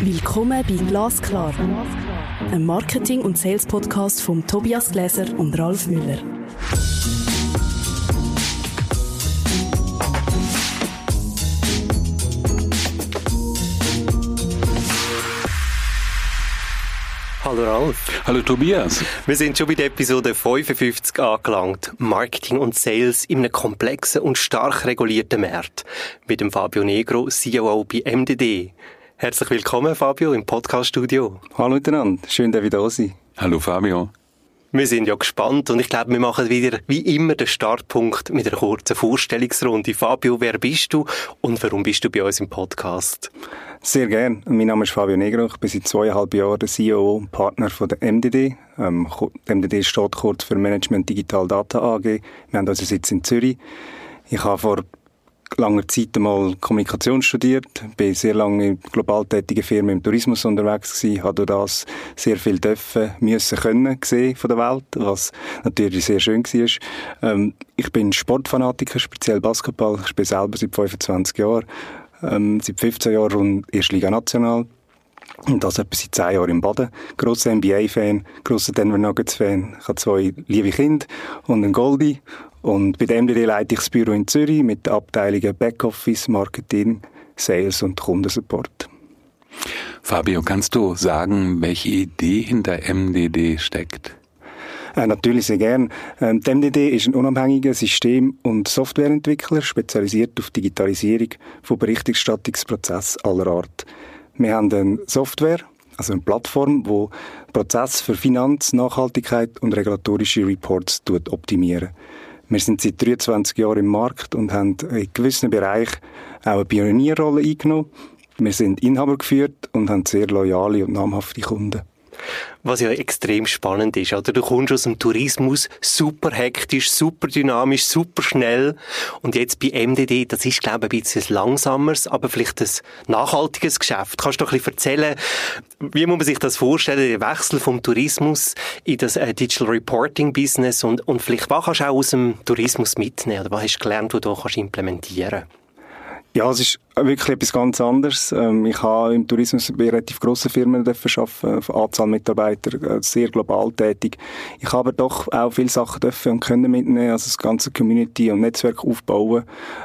Willkommen bei Glasklar, einem Marketing- und Sales-Podcast von Tobias Gläser und Ralf Müller. Hallo Ralf. Hallo Tobias. Wir sind schon bei der Episode 55 angelangt. Marketing und Sales in einem komplexen und stark regulierten Markt. Mit dem Fabio Negro, COO bei MDD. Herzlich willkommen, Fabio, im Podcast-Studio. Hallo miteinander. Schön, dass wir da sind. Hallo Fabio. Wir sind ja gespannt und ich glaube, wir machen wieder wie immer den Startpunkt mit einer kurzen Vorstellungsrunde. Fabio, wer bist du und warum bist du bei uns im Podcast? Sehr gern. Mein Name ist Fabio Negro. Ich bin seit zweieinhalb Jahren der CEO und Partner von der MDD. Ähm, MDD steht kurz für Management Digital Data AG. Wir haben unseren Sitz in Zürich. Ich habe vor langer Zeit einmal Kommunikation studiert, bin sehr lange in global tätigen Firmen im Tourismus unterwegs gewesen, habe durch das sehr viel dürfen, müssen können gesehen von der Welt, was natürlich sehr schön war. Ähm, ich bin Sportfanatiker, speziell Basketball. Ich spiele selber seit 25 Jahren, ähm, seit 15 Jahren Erstliga National. Und das etwa seit zehn Jahren im Baden. Grosser NBA-Fan, grosser Denver Nuggets-Fan. Ich habe zwei liebe Kinder und einen Goldie. Und bei dem leite ich das Büro in Zürich mit den Abteilungen Backoffice, Marketing, Sales und Kundensupport. Fabio, kannst du sagen, welche Idee hinter MDD steckt? Äh, natürlich sehr gern. Ähm, die MDD ist ein unabhängiger System- und Softwareentwickler, spezialisiert auf Digitalisierung von Berichterstattungsprozessen aller Art. Wir haben eine Software, also eine Plattform, die Prozess für Finanz, Nachhaltigkeit und regulatorische Reports optimieren. Wir sind seit 23 Jahren im Markt und haben in gewissen Bereichen auch eine Pionierrolle eingenommen. Wir sind Inhaber geführt und haben sehr loyale und namhafte Kunden. Was ja extrem spannend ist, oder? Du kommst aus dem Tourismus super hektisch, super dynamisch, super schnell. Und jetzt bei MDD, das ist, glaube ich, ein bisschen langsameres, aber vielleicht ein nachhaltiges Geschäft. Kannst du ein bisschen erzählen, wie muss man sich das vorstellen, der Wechsel vom Tourismus in das äh, Digital Reporting Business und, und vielleicht was kannst du auch aus dem Tourismus mitnehmen oder was hast du gelernt, was du kannst implementieren ja, es ist wirklich etwas ganz anderes. Ähm, ich habe im Tourismus bei relativ grossen Firmen dürfen arbeiten, von Anzahl Mitarbeiter, äh, sehr global tätig. Ich habe doch auch viele Sachen dürfen und können mitnehmen, also das ganze Community und Netzwerk aufbauen.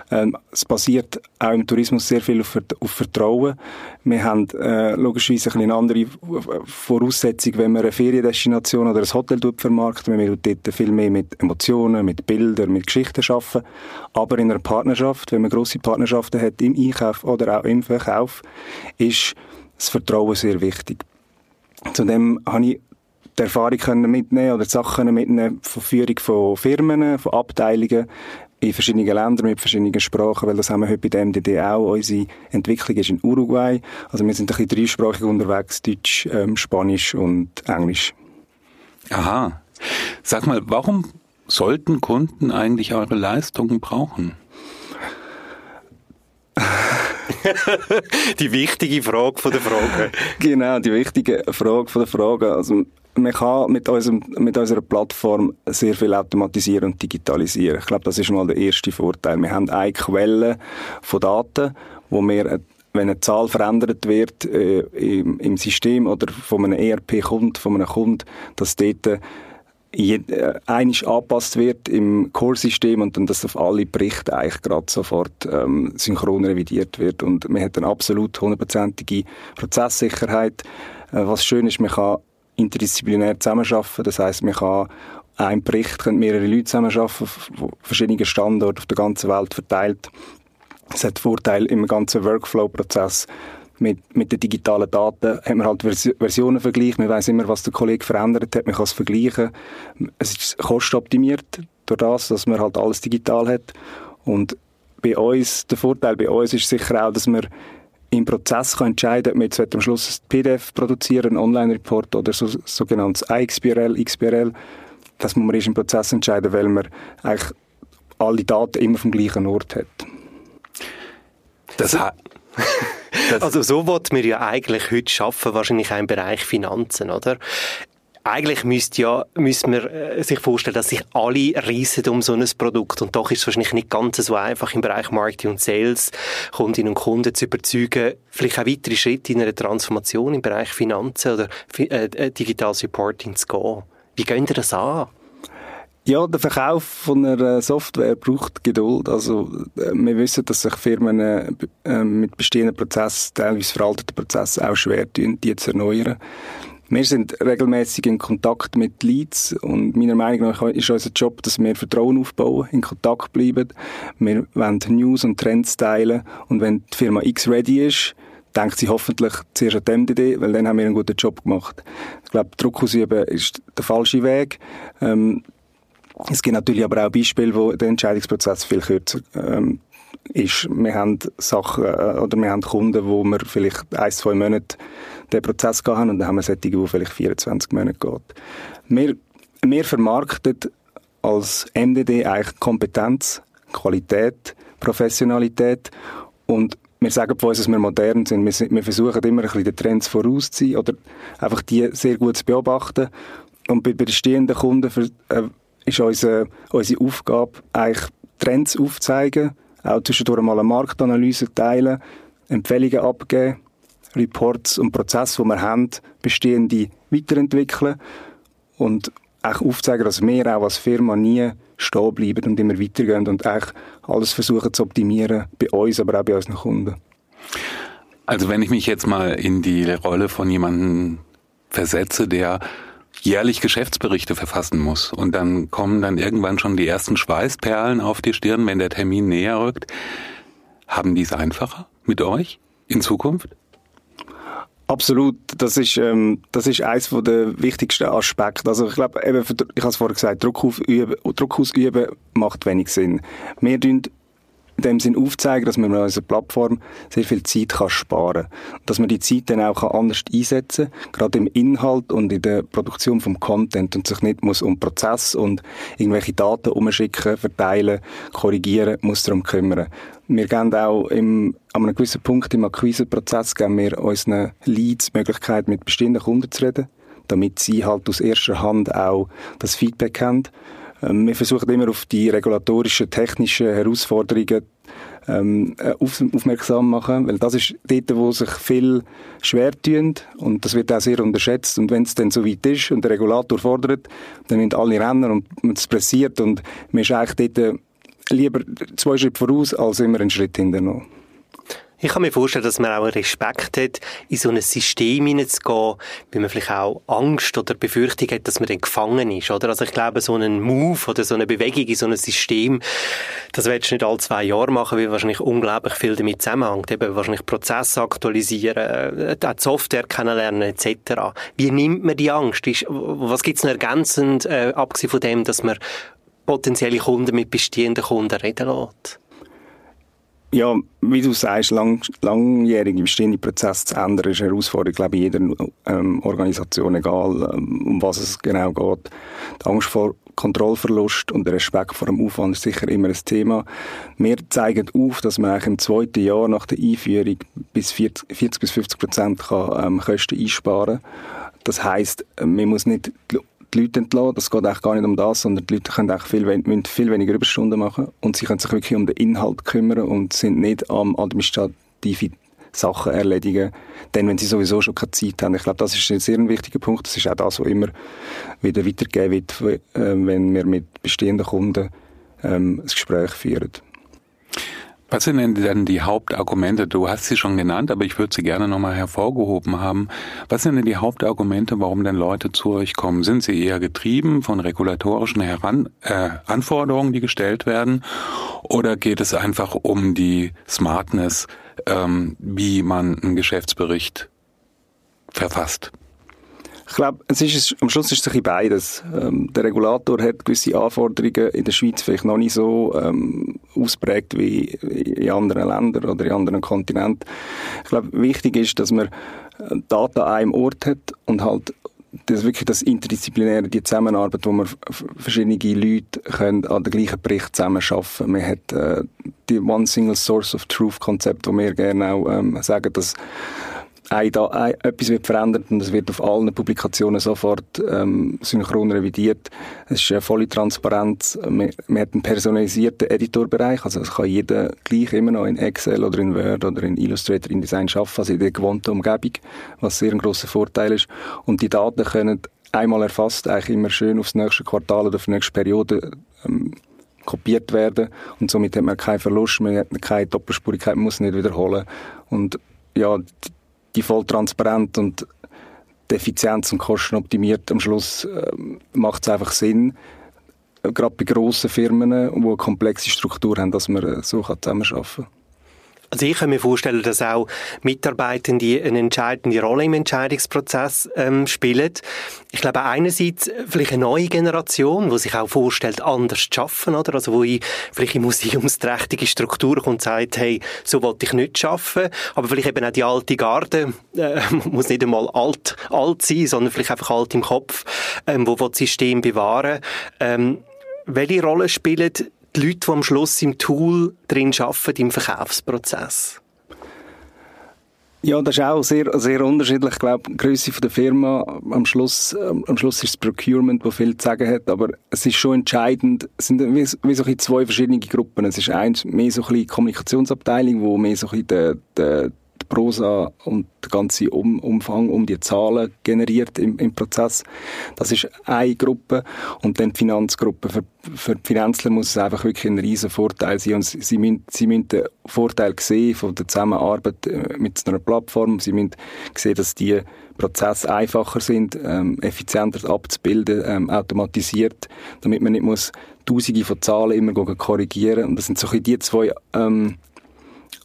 Ähm, es basiert auch im Tourismus sehr viel auf, auf Vertrauen. Wir haben äh, logischerweise eine andere Voraussetzung, wenn wir eine Feriendestination oder ein Hotel vermarkten. Wir dort viel mehr mit Emotionen, mit Bildern, mit Geschichten arbeiten. Aber in einer Partnerschaft, wenn man grosse Partnerschaften hat im Einkauf oder auch im Verkauf, ist das Vertrauen sehr wichtig. Zudem habe ich die Erfahrung können mitnehmen oder die Sachen mitnehmen von Führung von Firmen, von Abteilungen in verschiedenen Ländern mit verschiedenen Sprachen, weil das haben wir heute bei der MDD auch. Unsere Entwicklung ist in Uruguay. Also wir sind ein bisschen dreisprachig unterwegs, Deutsch, ähm, Spanisch und Englisch. Aha. Sag mal, warum sollten Kunden eigentlich eure Leistungen brauchen? Die wichtige Frage von der Frage. genau, die wichtige Frage von der Frage. Also, man kann mit, unserem, mit unserer Plattform sehr viel automatisieren und digitalisieren. Ich glaube, das ist mal der erste Vorteil. Wir haben eine Quelle von Daten, wo wir wenn eine Zahl verändert wird äh, im, im, System oder von einem ERP kommt, von einem Kunden, dass dort einisch angepasst wird im Core-System und dann das auf alle Berichte eigentlich gerade sofort ähm, synchron revidiert wird und man hat eine absolut hundertprozentige Prozesssicherheit. Äh, was schön ist, man kann interdisziplinär zusammenarbeiten, das heißt, man kann ein Bericht können mehrere Leute zusammenarbeiten, von verschiedenen Standorten auf der ganzen Welt verteilt. Es hat Vorteil im ganzen Workflow-Prozess mit, mit den digitalen Daten hat man halt Versionen vergleicht. Man weiß immer, was der Kollege verändert hat. Man kann es vergleichen. Es ist kostenoptimiert durch das, dass man halt alles digital hat. Und bei uns, der Vorteil bei uns ist sicher auch, dass man im Prozess kann entscheiden, ob man jetzt am Schluss ein PDF produzieren, einen Online-Report oder so, sogenanntes iXBRL, XBRL. Das muss man erst im Prozess entscheiden, weil man eigentlich alle Daten immer vom gleichen Ort hat. Das, hat also so wird wir ja eigentlich heute schaffen, wahrscheinlich auch im Bereich Finanzen, oder? eigentlich müsste ja, müsste man äh, sich vorstellen, dass sich alle reissen um so ein Produkt. Und doch ist es wahrscheinlich nicht ganz so einfach im Bereich Marketing und Sales, Kundinnen und Kunden zu überzeugen, vielleicht auch weitere Schritte in einer Transformation im Bereich Finanzen oder äh, äh, Digitales Reporting zu gehen. Wie gehen ihr das an? Ja, der Verkauf von einer Software braucht Geduld. Also, äh, wir wissen, dass sich Firmen äh, mit bestehenden Prozessen, teilweise veralteten Prozessen, auch schwer tun, die zu erneuern. Wir sind regelmäßig in Kontakt mit Leads und meiner Meinung nach ist unser Job, dass wir Vertrauen aufbauen, in Kontakt bleiben. Wir wollen News und Trends teilen und wenn die Firma X ready ist, denkt sie hoffentlich zuerst an die MDD, weil dann haben wir einen guten Job gemacht. Ich glaube, Druck ausüben ist der falsche Weg. Ähm, es gibt natürlich aber auch Beispiele, wo der Entscheidungsprozess viel kürzer ähm, ist. Wir haben Sachen äh, oder wir haben Kunden, wo wir vielleicht ein, zwei Monate den Prozess haben und dann haben wir solche, wo vielleicht 24 Monate geht. Wir, wir vermarkten als MDD eigentlich Kompetenz, Qualität, Professionalität und wir sagen von uns, dass wir modern sind. Wir, wir versuchen immer ein bisschen den Trends vorauszuziehen oder einfach die sehr gut zu beobachten. Und bei bestehenden Kunden äh, ist unsere, unsere Aufgabe, eigentlich Trends aufzuzeigen, auch zwischendurch mal eine Marktanalyse teilen, Empfehlungen abgeben, Reports und Prozesse, die wir haben, bestehende weiterentwickeln und auch aufzeigen, dass wir auch als Firma nie stehen bleiben und immer weitergehen und eigentlich alles versuchen zu optimieren, bei uns, aber auch bei unseren Kunden. Also wenn ich mich jetzt mal in die Rolle von jemandem versetze, der jährlich Geschäftsberichte verfassen muss. Und dann kommen dann irgendwann schon die ersten Schweißperlen auf die Stirn, wenn der Termin näher rückt. Haben die es einfacher mit euch in Zukunft? Absolut, das ist ähm, das ist eines der wichtigsten Aspekte. Also ich glaube, eben, ich habe es vorher gesagt, Druck, ausüben macht wenig Sinn. Wir in dem Sinn aufzeigen, dass man mit unserer Plattform sehr viel Zeit kann sparen kann. Dass man die Zeit dann auch anders einsetzen kann, gerade im Inhalt und in der Produktion vom Content und sich nicht muss um Prozess und irgendwelche Daten umschicken, verteilen, korrigieren, muss darum kümmern. Wir geben auch im, an einem gewissen Punkt im Akquiseprozess geben wir unseren Leads die Möglichkeit, mit bestehenden Kunden zu reden, damit sie halt aus erster Hand auch das Feedback haben ähm, wir versuchen immer auf die regulatorischen, technischen Herausforderungen ähm, äh, auf, aufmerksam machen, weil das ist dort, wo sich viel schwer tun und das wird auch sehr unterschätzt und wenn es dann so weit ist und der Regulator fordert, dann müssen alle rennen und es pressiert und man ist eigentlich dort lieber zwei Schritte voraus als immer einen Schritt hinterher. Ich kann mir vorstellen, dass man auch Respekt hat, in so ein System hineinzugehen, weil man vielleicht auch Angst oder Befürchtung hat, dass man dann gefangen ist, oder? Also ich glaube, so einen Move oder so eine Bewegung in so ein System, das willst du nicht alle zwei Jahre machen, weil wahrscheinlich unglaublich viel damit zusammenhängt. Eben wahrscheinlich Prozesse aktualisieren, äh, die Software kennenlernen etc. Wie nimmt man die Angst? Was gibt es noch ergänzend, äh, abgesehen von dem, dass man potenzielle Kunden mit bestehenden Kunden reden lässt? Ja, wie du sagst, lang, langjährige bestehende Prozesse zu ändern, ist eine Herausforderung, glaube ich, jeder ähm, Organisation, egal ähm, um was es genau geht. Die Angst vor Kontrollverlust und der Respekt vor dem Aufwand ist sicher immer ein Thema. Wir zeigen auf, dass man eigentlich im zweiten Jahr nach der Einführung bis 40, 40 bis 50 Prozent kann, ähm, Kosten einsparen Das heißt, man muss nicht Leute entlassen. Das geht eigentlich gar nicht um das, sondern die Leute können viel, müssen viel weniger Überstunden machen und sie können sich wirklich um den Inhalt kümmern und sind nicht am administrativen Sachen erledigen, denn wenn sie sowieso schon keine Zeit haben. Ich glaube, das ist ein sehr wichtiger Punkt. Das ist auch das, was immer wieder weitergegeben wird, äh, wenn wir mit bestehenden Kunden ähm, ein Gespräch führen. Was sind denn dann die Hauptargumente? Du hast sie schon genannt, aber ich würde sie gerne nochmal hervorgehoben haben. Was sind denn die Hauptargumente, warum denn Leute zu euch kommen? Sind sie eher getrieben von regulatorischen Heran äh, Anforderungen, die gestellt werden? Oder geht es einfach um die Smartness, ähm, wie man einen Geschäftsbericht verfasst? Ich glaube, es ist, am Schluss ist es ein bisschen beides. Ähm, der Regulator hat gewisse Anforderungen in der Schweiz vielleicht noch nicht so ähm, ausprägt wie in anderen Ländern oder in anderen Kontinenten. Ich glaube, wichtig ist, dass man äh, Daten an einem Ort hat und halt das wirklich das Interdisziplinäre, die Zusammenarbeit, wo man verschiedene Leute können an den gleichen Bericht zusammen schaffen. Man hat äh, die One Single Source of Truth Konzept, wo wir gerne auch ähm, sagen, dass ein, ein, etwas wird verändert und es wird auf allen Publikationen sofort ähm, synchron revidiert. Es ist eine volle Transparenz. Man, man hat einen personalisierten Editorbereich, also es kann jeder gleich immer noch in Excel oder in Word oder in Illustrator, InDesign arbeiten, also in der gewohnten Umgebung, was sehr ein grosser Vorteil ist. Und die Daten können einmal erfasst, eigentlich immer schön aufs nächste Quartal oder auf die nächste Periode ähm, kopiert werden und somit hat man keinen Verlust, man hat keine Doppelspurigkeit, man muss nicht wiederholen und ja, die voll transparent und die Effizienz und Kosten optimiert, am Schluss äh, macht es einfach Sinn, gerade bei grossen Firmen, die eine komplexe Struktur haben, dass man so zusammenarbeiten kann. Also ich kann mir vorstellen, dass auch Mitarbeitende eine entscheidende Rolle im Entscheidungsprozess ähm, spielen. Ich glaube einerseits vielleicht eine neue Generation, die sich auch vorstellt, anders zu arbeiten, oder? Also wo ich vielleicht in museumsträchtige Strukturen kommt und sagt, hey, so wollte ich nicht arbeiten. Aber vielleicht eben auch die alte Garde, äh, muss nicht einmal alt, alt sein, sondern vielleicht einfach alt im Kopf, ähm, wo, das System bewahren. Ähm, welche Rolle spielen die Leute, die am Schluss im Tool drin arbeiten, im Verkaufsprozess? Ja, das ist auch sehr, sehr unterschiedlich. Ich glaube, die Größe der Firma, am Schluss, am Schluss ist das Procurement, das viel zu sagen hat, aber es ist schon entscheidend, es sind wie, so zwei verschiedene Gruppen. Es ist eins mehr so ein bisschen Kommunikationsabteilung, wo mehr so ein bisschen der, Prosa und der ganze um Umfang um die Zahlen generiert im, im, Prozess. Das ist eine Gruppe. Und dann die Finanzgruppe. Für, für die Finanzler muss es einfach wirklich ein riesen Vorteil sein. Und sie, sie, müssen, sie müssen den Vorteil sehen von der Zusammenarbeit äh, mit einer Plattform. Sie müssen sehen, dass die Prozesse einfacher sind, ähm, effizienter abzubilden, ähm, automatisiert, damit man nicht muss Tausende von Zahlen immer korrigieren. Und das sind so die zwei ähm,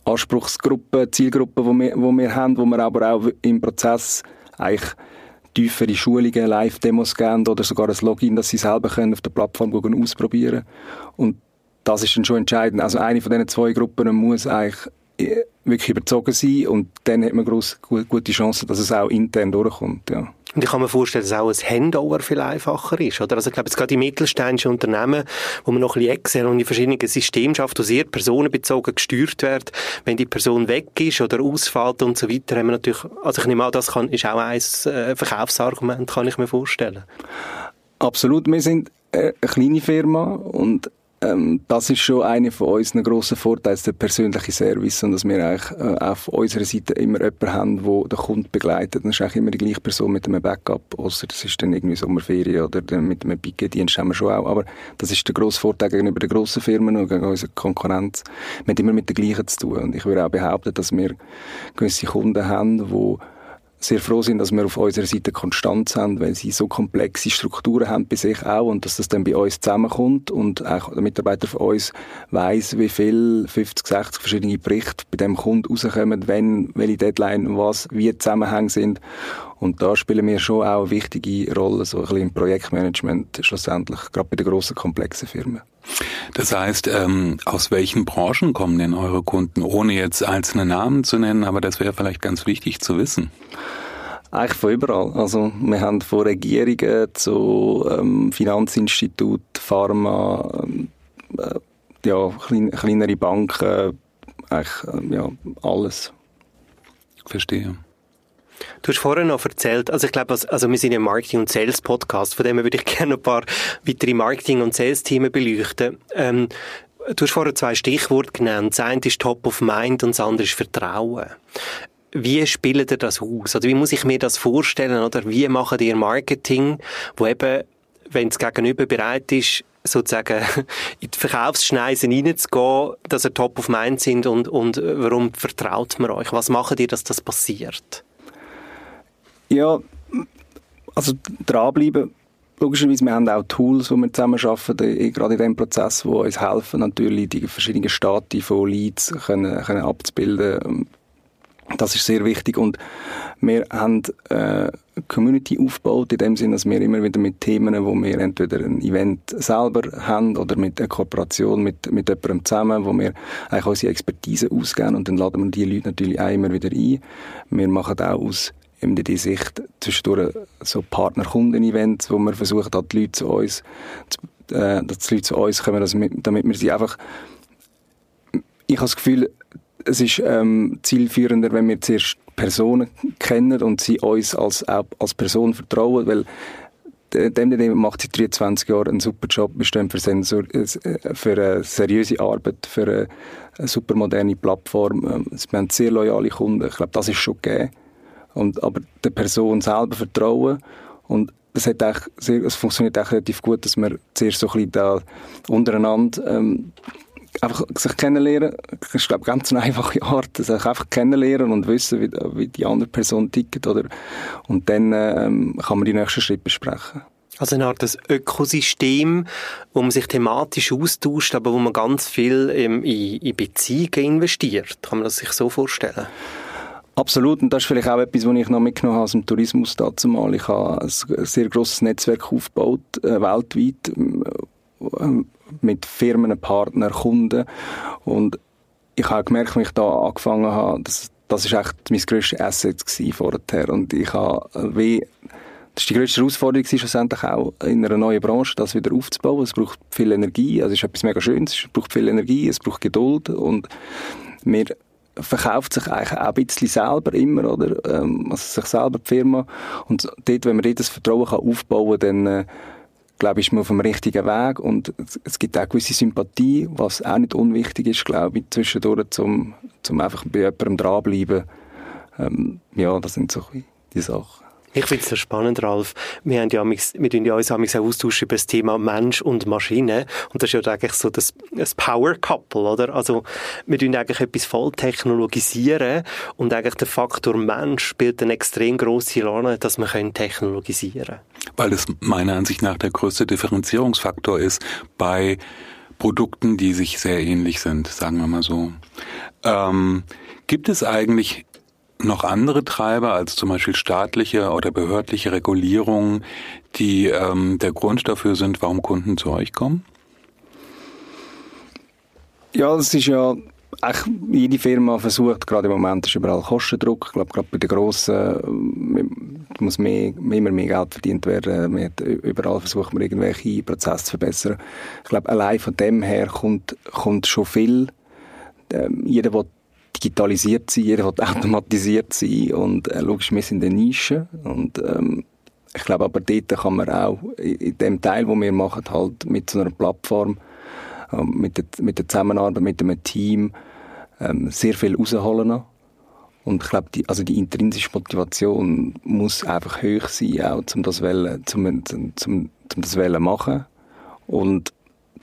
Anspruchsgruppen, Zielgruppen, die wir, die wir haben, wo wir aber auch im Prozess eigentlich tiefere Schulungen, Live-Demos geben oder sogar ein Login, dass sie selber können auf der Plattform ausprobieren Und das ist dann schon entscheidend. Also eine von diesen zwei Gruppen muss eigentlich wirklich überzogen sein und dann hat man gross, gute Chancen, dass es auch intern durchkommt. Ja. Und ich kann mir vorstellen, dass auch ein Handover viel einfacher ist, oder? Also ich glaube, jetzt gerade die mittelständischen Unternehmen, wo man noch ein bisschen Excel und die verschiedenen Systeme schafft, die sehr personenbezogen gesteuert wird, wenn die Person weg ist oder ausfällt und so weiter, haben wir natürlich, also ich nehme an, das kann, ist auch ein äh, Verkaufsargument, kann ich mir vorstellen. Absolut, wir sind äh, eine kleine Firma und ähm, das ist schon einer von unseren grossen Vorteilen, der persönliche Service und dass wir eigentlich äh, auf unserer Seite immer jemanden haben, der den Kunden begleitet. Das ist eigentlich immer die gleiche Person mit einem Backup, außer das ist dann irgendwie Sommerferien oder mit einem Piquet-Dienst haben wir schon auch. Aber das ist der grosse Vorteil gegenüber den grossen Firmen und gegen unsere Konkurrenz. Wir haben immer mit den gleichen zu tun und ich würde auch behaupten, dass wir gewisse Kunden haben, die sehr froh sind, dass wir auf unserer Seite Konstanz haben, weil sie so komplexe Strukturen haben bei sich auch und dass das dann bei uns zusammenkommt und auch der Mitarbeiter von uns weiß, wie viel 50, 60 verschiedene Berichte bei dem Kunden rauskommen, wenn, welche Deadline, was, wie Zusammenhänge sind und da spielen wir schon auch eine wichtige Rolle, so ein bisschen im Projektmanagement schlussendlich, gerade bei den grossen, komplexen Firmen. Das heißt, ähm, aus welchen Branchen kommen denn eure Kunden, ohne jetzt einzelne Namen zu nennen, aber das wäre vielleicht ganz wichtig zu wissen. Eigentlich von überall. Also wir haben von Regierungen zu ähm, Finanzinstitut, Pharma, ähm, äh, ja, klein, kleinere Banken, eigentlich äh, ja, alles. Verstehe. Du hast vorhin noch erzählt, also ich glaube, also wir sind im Marketing- und Sales-Podcast, von dem würde ich gerne ein paar weitere Marketing- und Sales-Themen beleuchten. Ähm, du hast vorhin zwei Stichworte genannt. Das eine ist Top of Mind und das andere ist Vertrauen. Wie spielt ihr das aus? Oder wie muss ich mir das vorstellen? Oder wie macht ihr Marketing, wo eben, wenn das Gegenüber bereit ist, sozusagen in die Verkaufsschneisen reinzugehen, dass ihr top of mind sind und, und warum vertraut man euch? Was macht ihr, dass das passiert? Ja, also dranbleiben. Logischerweise, wir haben auch Tools, die wir zusammen arbeiten, gerade in diesem Prozess, die uns helfen, natürlich die verschiedenen Stati von Leads können, können abzubilden. Das ist sehr wichtig und wir haben äh, Community aufgebaut, in dem Sinne, dass wir immer wieder mit Themen, wo wir entweder ein Event selber haben oder mit einer Kooperation mit, mit jemandem zusammen, wo wir eigentlich unsere Expertise ausgeben und dann laden wir die Leute natürlich auch immer wieder ein. Wir machen auch aus MDD Sicht zwischendurch so Partner-Kunden-Events, wo wir versuchen, dass die Leute zu uns, äh, dass die Leute zu uns kommen, damit wir sie einfach, ich habe das Gefühl, es ist ähm, zielführender, wenn wir zuerst Personen kennen und sie uns als, als Person vertrauen, weil der MDD macht seit 23 Jahren einen super Job. Wir stehen für, Sensor, äh, für eine seriöse Arbeit, für eine, eine super moderne Plattform. Ähm, wir haben sehr loyale Kunden. Ich glaube, das ist schon gegeben. Und, aber der Person selber vertrauen und das hat sehr, es funktioniert auch relativ gut, dass wir zuerst so ein bisschen da untereinander ähm, einfach sich kennenlernen. Das ist, glaube ich, ganz eine einfache Art, sich einfach kennenlernen und wissen, wie, wie die andere Person tickt, oder? Und dann ähm, kann man die nächsten Schritte besprechen. Also eine Art Ökosystem, wo man sich thematisch austauscht, aber wo man ganz viel ähm, in, in Beziehungen investiert. Kann man das sich so vorstellen? Absolut, und das ist vielleicht auch etwas, was ich noch mitgenommen habe aus dem Tourismus dazu mal. Ich habe ein sehr grosses Netzwerk aufgebaut, äh, weltweit, äh, mit Firmen, Partnern, Kunden. Und ich habe gemerkt, als ich da angefangen habe, dass das ist echt mein grösstes Asset vorher. Und ich habe wie das ist die grösste Herausforderung schlussendlich auch in einer neuen Branche, das wieder aufzubauen. Es braucht viel Energie, also es ist etwas mega Schönes, es braucht viel Energie, es braucht Geduld und mir verkauft sich eigentlich auch ein bisschen selber immer, oder? Ähm, also sich selber die Firma. Und dort, wenn man dort das Vertrauen kann aufbauen kann, dann, äh, glaube ich, ist man auf dem richtigen Weg und es gibt auch gewisse Sympathie, was auch nicht unwichtig ist, glaube ich, zwischendurch, zum, zum einfach bei jemandem dranbleiben. Ähm, ja, das sind so die Sachen. Ich finde es sehr spannend, Ralf. Wir, haben ja, wir tun ja uns auch austauschen über das Thema Mensch und Maschine. Und das ist ja eigentlich so das, das Power Couple, oder? Also, wir tun eigentlich etwas voll technologisieren und eigentlich der Faktor Mensch spielt eine extrem grosse Rolle, dass wir können technologisieren. Weil es meiner Ansicht nach der größte Differenzierungsfaktor ist bei Produkten, die sich sehr ähnlich sind, sagen wir mal so. Ähm, gibt es eigentlich noch andere Treiber als zum Beispiel staatliche oder behördliche Regulierungen, die ähm, der Grund dafür sind, warum Kunden zu euch kommen? Ja, das ist ja Ach, jede Firma versucht, gerade im Moment ist überall Kostendruck. Ich glaube, gerade bei den Grossen äh, muss mehr, immer mehr Geld verdient werden. Hat, überall versucht man, irgendwelche Prozesse zu verbessern. Ich glaube, allein von dem her kommt, kommt schon viel. Ähm, jeder will digitalisiert sein, jeder will automatisiert sein und äh, logisch, wir sind in der Nische und ähm, ich glaube aber dort kann man auch in dem Teil, wo wir machen, halt mit so einer Plattform, ähm, mit, der, mit der Zusammenarbeit mit einem Team ähm, sehr viel rausholen. Und ich glaube, die, also die intrinsische Motivation muss einfach hoch sein, auch zum das wollen, zum, zum, zum, zum das wollen machen. Und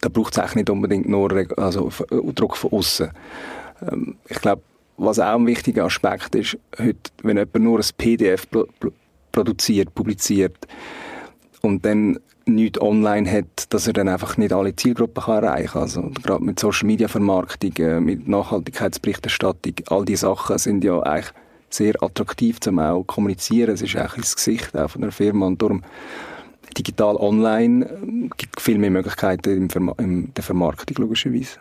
da braucht es eigentlich nicht unbedingt nur also, Druck von außen. Ähm, ich glaube, was auch ein wichtiger Aspekt ist, heute, wenn jemand nur ein PDF produziert, publiziert und dann nichts online hat, dass er dann einfach nicht alle Zielgruppen kann erreichen kann. Also gerade mit Social Media Vermarktung, äh, mit Nachhaltigkeitsberichterstattung, all diese Sachen sind ja eigentlich sehr attraktiv zum auch kommunizieren. Es ist eigentlich das Gesicht auch von der Firma und darum digital online äh, gibt viel mehr Möglichkeiten in der Vermarktung logischerweise.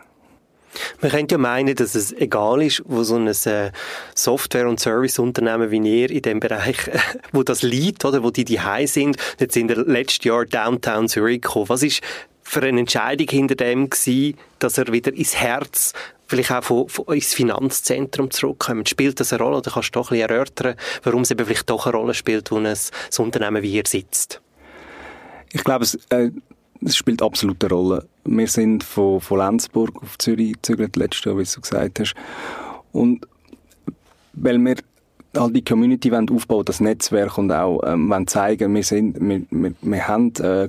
Man könnte ja meinen, dass es egal ist, wo so ein äh, Software- und Serviceunternehmen wie ihr in dem Bereich, äh, wo das liegt, oder, wo die die sind. Jetzt sind wir letztes Jahr Downtown Zurich gekommen. Was ist für eine Entscheidung hinter dem gewesen, dass er wieder ins Herz vielleicht auch von, von ins Finanzzentrum zurückkommt. Spielt das eine Rolle oder kannst du doch ein bisschen erörtern, warum es eben vielleicht doch eine Rolle spielt, wo ein, ein Unternehmen wie ihr sitzt? Ich glaube, es, äh, es spielt absolut eine Rolle. Wir sind von, von Lenzburg auf Zürich gezögert, letztes Jahr, wie du gesagt hast. Und weil wir all die Community wollen aufbauen, das Netzwerk und auch ähm, wollen zeigen, wir sind, wir, wir, wir haben äh,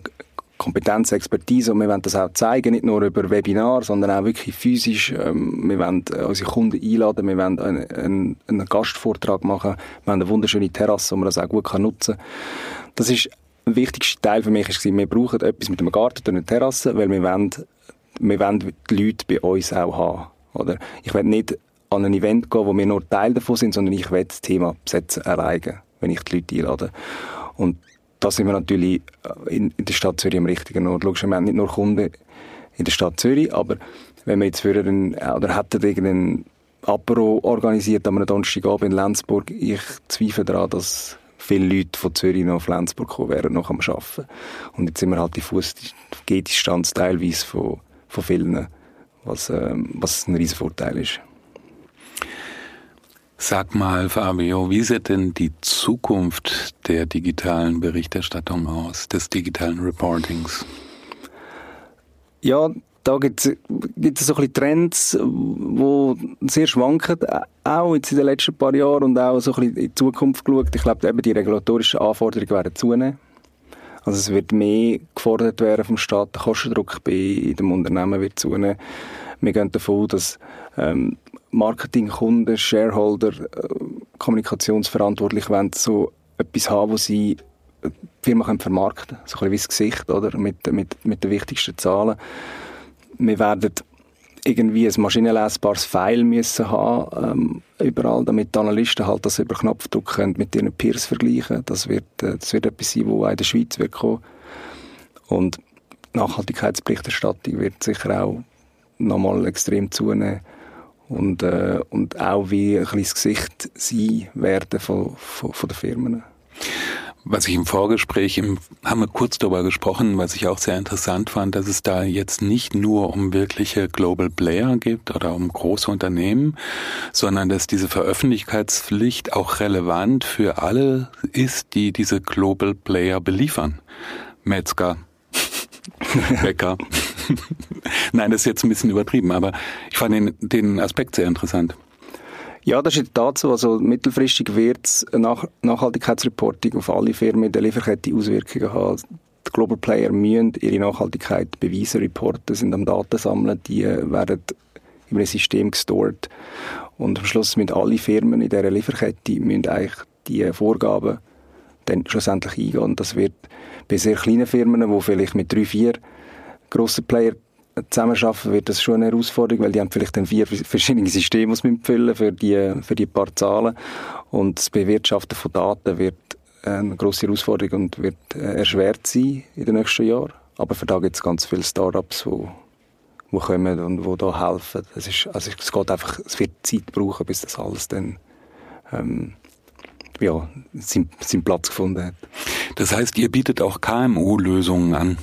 Kompetenz, Expertise und wir wollen das auch zeigen, nicht nur über Webinar, sondern auch wirklich physisch. Ähm, wir wollen äh, unsere Kunden einladen, wir wollen einen, einen, einen Gastvortrag machen, wir haben eine wunderschöne Terrasse, wo man das auch gut nutzen kann. Das ist wichtigste Teil für mich war, wir brauchen etwas mit einem Garten und einer Terrasse, weil wir wollen, wir wollen die Leute bei uns auch haben. Oder? Ich will nicht an ein Event gehen, wo wir nur Teil davon sind, sondern ich will das Thema besetzen erreichen, wenn ich die Leute einlade. Und da sind wir natürlich in, in der Stadt Zürich am richtigen Ort. Logisch, wir haben nicht nur Kunden in der Stadt Zürich, aber wenn wir jetzt für einen, oder hätten irgendeinen Apero organisiert am Donnerstagabend in Lenzburg, ich zweifle daran, dass viele Leute von Zürich nach Flensburg kommen wären noch am Arbeiten. Und jetzt sind wir halt die Fußgehdistanz teilweise von, von vielen, was, ähm, was ein riesen Vorteil ist. Sag mal, Fabio, wie sieht denn die Zukunft der digitalen Berichterstattung aus, des digitalen Reportings? Ja, da gibt es so ein bisschen Trends, die sehr schwanken, auch jetzt in den letzten paar Jahren und auch so ein bisschen in die Zukunft geschaut. Ich glaube, eben die regulatorischen Anforderungen werden zunehmen. Also es wird mehr gefordert werden vom Staat, der Kostendruck bei dem Unternehmen wird zunehmen. Wir gehen davon dass ähm, Marketing, Kunden, Shareholder, äh, Kommunikationsverantwortlich wollen so etwas haben, wo sie die Firma können vermarkten können. So ein bisschen wie das Gesicht, oder? Mit, mit, mit den wichtigsten Zahlen. Wir werden irgendwie ein maschinenlesbares File müssen haben, ähm, überall, damit die Analysten halt das über Knopfdruck können mit ihren Peers vergleichen. Das wird, äh, das wird etwas sein, was auch in der Schweiz wird kommen. Und Nachhaltigkeitsberichterstattung wird sicher auch nochmal extrem zunehmen und, äh, und auch wie ein kleines Gesicht sein werden von, von, von den Firmen. Was ich im Vorgespräch, im, haben wir kurz darüber gesprochen, was ich auch sehr interessant fand, dass es da jetzt nicht nur um wirkliche Global Player gibt oder um große Unternehmen, sondern dass diese Veröffentlichkeitspflicht auch relevant für alle ist, die diese Global Player beliefern. Metzger, Bäcker. Nein, das ist jetzt ein bisschen übertrieben, aber ich fand den, den Aspekt sehr interessant. Ja, das ist in der. Also mittelfristig wird es Nach Nachhaltigkeitsreporting auf alle Firmen in der Lieferkette Auswirkungen haben. Die Global Player müssen ihre Nachhaltigkeit beweisen, reporten, sind am Daten sammeln, die werden in einem System gestored. Und am Schluss müssen alle Firmen in dieser Lieferkette müssen eigentlich die Vorgaben dann schlussendlich eingehen. Und das wird bei sehr kleinen Firmen, die vielleicht mit drei, vier grossen Player zusammenarbeiten, wird das schon eine Herausforderung, weil die haben vielleicht dann vier verschiedene Systeme, die füllen für die, für die paar Zahlen. Und das Bewirtschaften von Daten wird eine grosse Herausforderung und wird äh, erschwert sein in den nächsten Jahren. Aber für da gibt es ganz viele Startups, die die kommen und die da helfen. Es, ist, also es geht einfach, es wird Zeit brauchen, bis das alles dann ähm, ja, seinen, seinen Platz gefunden hat. Das heißt, ihr bietet auch KMU-Lösungen an?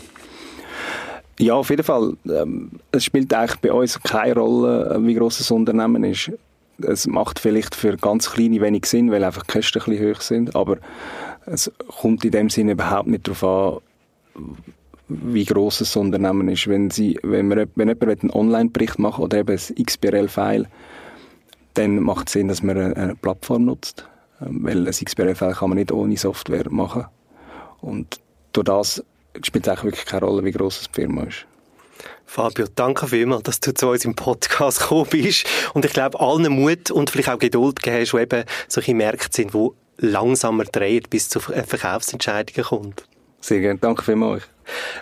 Ja, auf jeden Fall. Ähm, es spielt eigentlich bei uns keine Rolle, äh, wie groß das Unternehmen ist. Es macht vielleicht für ganz kleine wenig Sinn, weil einfach die Kosten ein bisschen hoch sind, aber es kommt in dem Sinne überhaupt nicht darauf an, wie groß das Unternehmen ist. Wenn, sie, wenn, man, wenn jemand einen Online-Bericht macht oder eben ein XBRL-File, dann macht es Sinn, dass man eine, eine Plattform nutzt. Ähm, weil ein XBRL-File kann man nicht ohne Software machen. Und durch das spielt es wirklich keine Rolle, wie groß die Firma ist. Fabio, danke vielmals, dass du zu uns im Podcast gekommen bist. Und ich glaube, allen Mut und vielleicht auch Geduld gegeben hast, die eben solche Märkte sind, die langsamer drehen, bis zu Verkaufsentscheidungen kommt. Sehr gerne. Danke vielmals.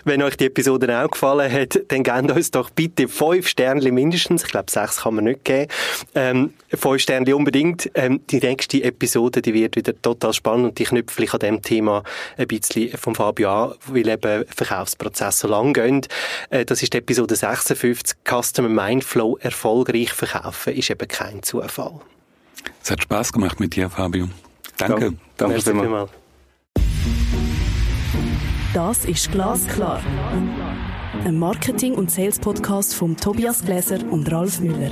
Wenn euch die Episode auch gefallen hat, dann gebt uns doch bitte fünf Sterne mindestens. Ich glaube, sechs kann man nicht geben. Ähm, fünf Sterne unbedingt. Ähm, die nächste Episode, die wird wieder total spannend und die knüpft vielleicht an dem Thema ein bisschen vom Fabio an, weil eben Verkaufsprozesse so lang gehen. Äh, das ist die Episode 56. Customer Mindflow erfolgreich verkaufen ist eben kein Zufall. Es hat Spaß gemacht mit dir, Fabio. Danke. Danke, Danke vielmals. Das ist Glasklar. Ein Marketing- und Sales-Podcast von Tobias Gläser und Ralf Müller.